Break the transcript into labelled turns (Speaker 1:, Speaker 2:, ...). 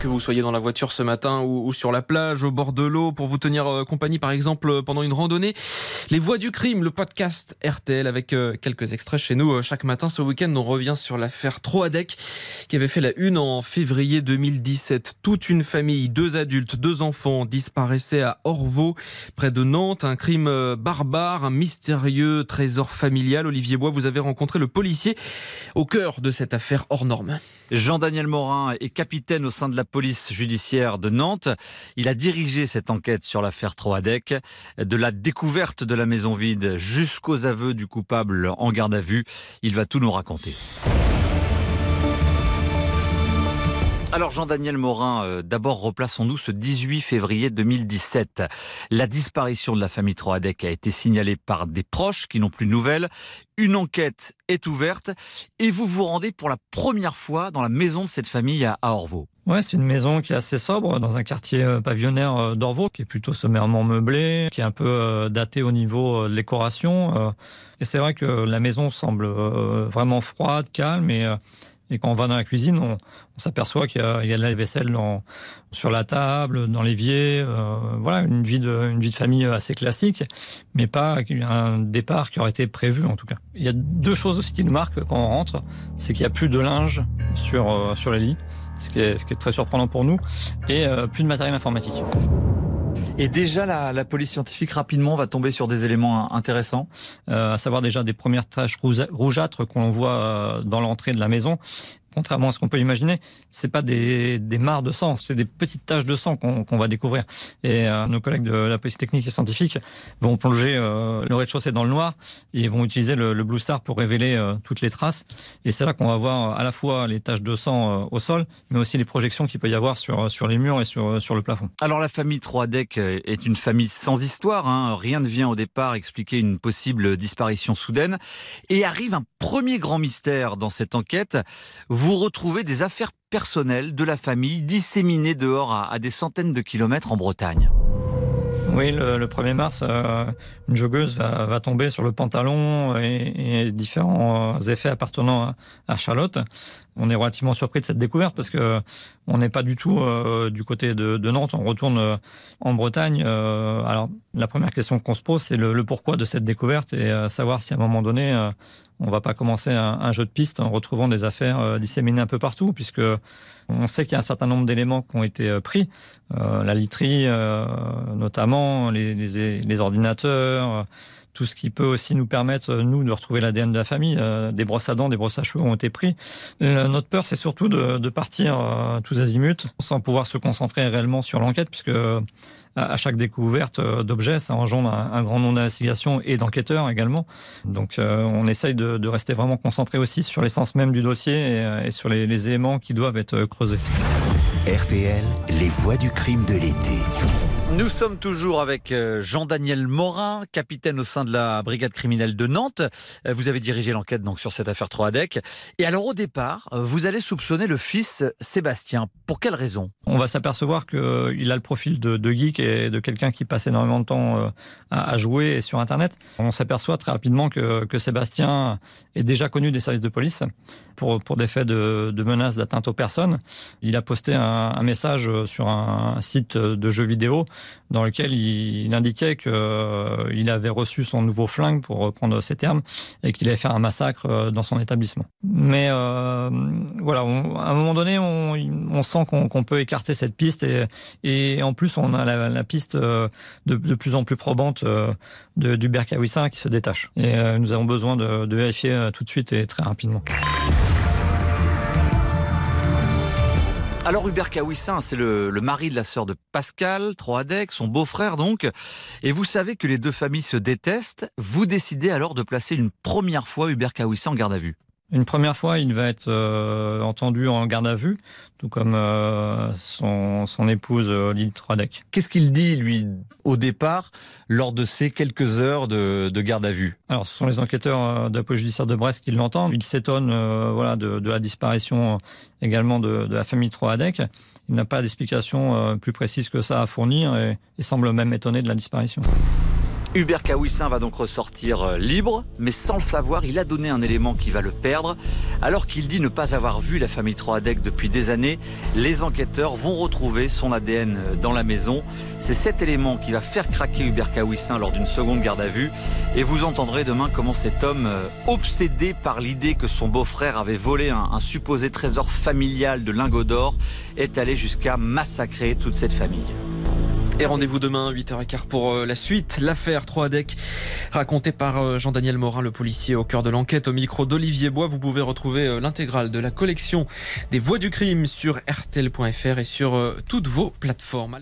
Speaker 1: Que vous soyez dans la voiture ce matin ou, sur la plage, au bord de l'eau, pour vous tenir euh, compagnie par exemple euh, pendant une randonnée, Les Voix du Crime, le podcast RTL avec euh, quelques extraits chez nous chaque matin. Ce week-end, on revient sur l'affaire Troadec qui avait fait la une en février 2017. Toute une famille, deux adultes, deux enfants disparaissaient à Orvaux, près de Nantes. Un crime barbare, un mystérieux trésor familial. Olivier Bois, vous avez rencontré le policier au cœur de cette affaire hors norme.
Speaker 2: Jean-Daniel Morin est capitaine au sein de la police judiciaire de Nantes. Il a dirigé cette enquête sur l'affaire Troadec, de la découverte de la maison vide jusqu'aux aveux du coupable en garde à vue. Il va tout nous raconter. Alors Jean-Daniel Morin, euh, d'abord replaçons-nous ce 18 février 2017. La disparition de la famille Troadec a été signalée par des proches qui n'ont plus de nouvelles. Une enquête est ouverte et vous vous rendez pour la première fois dans la maison de cette famille à Orvaux.
Speaker 3: Ouais, c'est une maison qui est assez sobre dans un quartier euh, pavillonnaire euh, d'Orvaux, qui est plutôt sommairement meublé, qui est un peu euh, daté au niveau de décoration. Et c'est vrai que la maison semble vraiment froide, calme, et, et quand on va dans la cuisine, on, s'aperçoit qu'il y, a de la vaisselle sur la table, dans l'évier. euh, voilà, une vie, de, famille assez classique, mais pas un départ qui aurait été prévu en tout cas. Il y a deux choses aussi qui nous marquent quand on rentre, c'est qu'il n'y a plus de linge sur, euh, sur les lits ce qui est, ce qui est très surprenant pour nous, et euh, plus de matériel informatique.
Speaker 2: Et déjà la, police scientifique rapidement va tomber sur des éléments intéressants.
Speaker 3: Euh, à savoir déjà des premières taches rougeâtres qu'on voit euh, dans l'entrée de la maison. Contrairement à ce qu'on peut imaginer, c'est pas des, des mares de sang, c'est des petites taches de sang qu'on qu'on va découvrir. Et euh, nos collègues de la police technique et scientifique vont plonger euh, le rez-de-chaussée dans le noir et vont utiliser le, Blue Star pour révéler euh, toutes les traces. Et c'est là qu'on va voir à la fois les taches de sang au sol, mais aussi les projections qu'il peut y avoir sur, sur les murs et sur, sur le plafond.
Speaker 2: Alors la famille Troadec est une famille sans histoire. hein. Rien ne vient au départ expliquer une possible disparition soudaine. Et arrive un premier grand mystère dans cette enquête. Retrouvez des affaires personnelles de la famille disséminées dehors à, des centaines de kilomètres en Bretagne.
Speaker 3: Oui, le, le 1er mars, euh, une joggeuse va, tomber sur le pantalon et, différents euh, effets appartenant à Charlotte. On est relativement surpris de cette découverte parce que on n'est pas du tout euh, du côté de, Nantes. On retourne euh, en Bretagne. Euh, alors, la première question qu'on se pose, c'est le, pourquoi de cette découverte et savoir si à un moment donné, on va pas commencer un, jeu de piste en retrouvant des affaires disséminées un peu partout, puisque on sait qu'il y a un certain nombre d'éléments qui ont été pris, la literie notamment, les, ordinateurs, tout ce qui peut aussi nous permettre, euh, nous, de retrouver l'ADN de la famille. Euh, des brosses à dents, des brosses à cheveux ont été pris. Euh, notre peur, c'est surtout de, partir tous azimuts sans pouvoir se concentrer réellement sur l'enquête, puisque à chaque découverte d'objets, ça engendre un, grand nombre d'investigations et d'enquêteurs également. Donc on essaye de, rester vraiment concentré aussi sur l'essence même du dossier et, sur les, les éléments qui doivent être creusés.
Speaker 4: RTL, les voix du crime de l'été.
Speaker 2: Nous sommes toujours avec euh, Jean-Daniel Morin, capitaine au sein de la brigade criminelle de Nantes. Euh, Vous avez dirigé l'enquête donc sur cette affaire Troadec. Et alors au départ, euh, vous allez soupçonner le fils Sébastien. Pour quelle raison?
Speaker 3: On va s'apercevoir qu'il a le profil de, geek et de quelqu'un qui passe énormément de temps à, jouer sur Internet. On s'aperçoit très rapidement que, Sébastien est déjà connu des services de police pour, pour des faits de, de menaces d'atteinte aux personnes. Il a posté un, un message sur un, site de jeux vidéo dans lequel il, indiquait qu'il avait reçu son nouveau flingue, pour reprendre ses termes, et qu'il allait faire un massacre euh, dans son établissement. Mais euh, voilà, à un moment donné, on, sent qu'on peut écarter cette piste, et, en plus, on a la, piste euh, de, plus en plus probante euh, de, du Berkawissin qui se détache. Et euh, nous avons besoin de, vérifier euh, tout de suite et très rapidement.
Speaker 2: Alors Hubert Kawissin, c'est le, mari de la sœur de Pascal, Troadec, son beau-frère donc. Et vous savez que les deux familles se détestent. Vous décidez alors de placer une première fois Hubert Kawissin en garde à vue.
Speaker 3: Une première fois, il va être euh, entendu en garde à vue, tout comme euh, son, son épouse euh, Troadec.
Speaker 2: Qu'est-ce qu'il dit, lui, au départ, lors de ces quelques heures de, de garde à vue?
Speaker 3: Alors, ce sont les enquêteurs de la police judiciaire de Brest qui l'entendent. Ils s'étonnent euh, voilà, de, de la disparition également de, de la famille Troadec. Il n'a pas d'explication plus précise que ça à fournir et, et semble même étonné de la disparition.
Speaker 2: Hubert Kawissin va donc ressortir euh, libre, mais sans le savoir, il a donné un élément qui va le perdre. Alors qu'il dit ne pas avoir vu la famille Troadec depuis des années, les enquêteurs vont retrouver son ADN euh, dans la maison. C'est cet élément qui va faire craquer Hubert Kawissin lors d'une seconde garde à vue. Et vous entendrez demain comment cet homme, euh, obsédé par l'idée que son beau-frère avait volé un, un supposé trésor familial de lingots d'or, est allé jusqu'à massacrer toute cette famille.
Speaker 1: Et rendez-vous demain, 8h15 pour euh, la suite. L'affaire 3DEC, racontée par euh, Jean-Daniel Morin, le policier au cœur de l'enquête, au micro d'Olivier Bois. Vous pouvez retrouver euh, l'intégrale de la collection des voix du crime sur RTL.fr et sur toutes vos plateformes.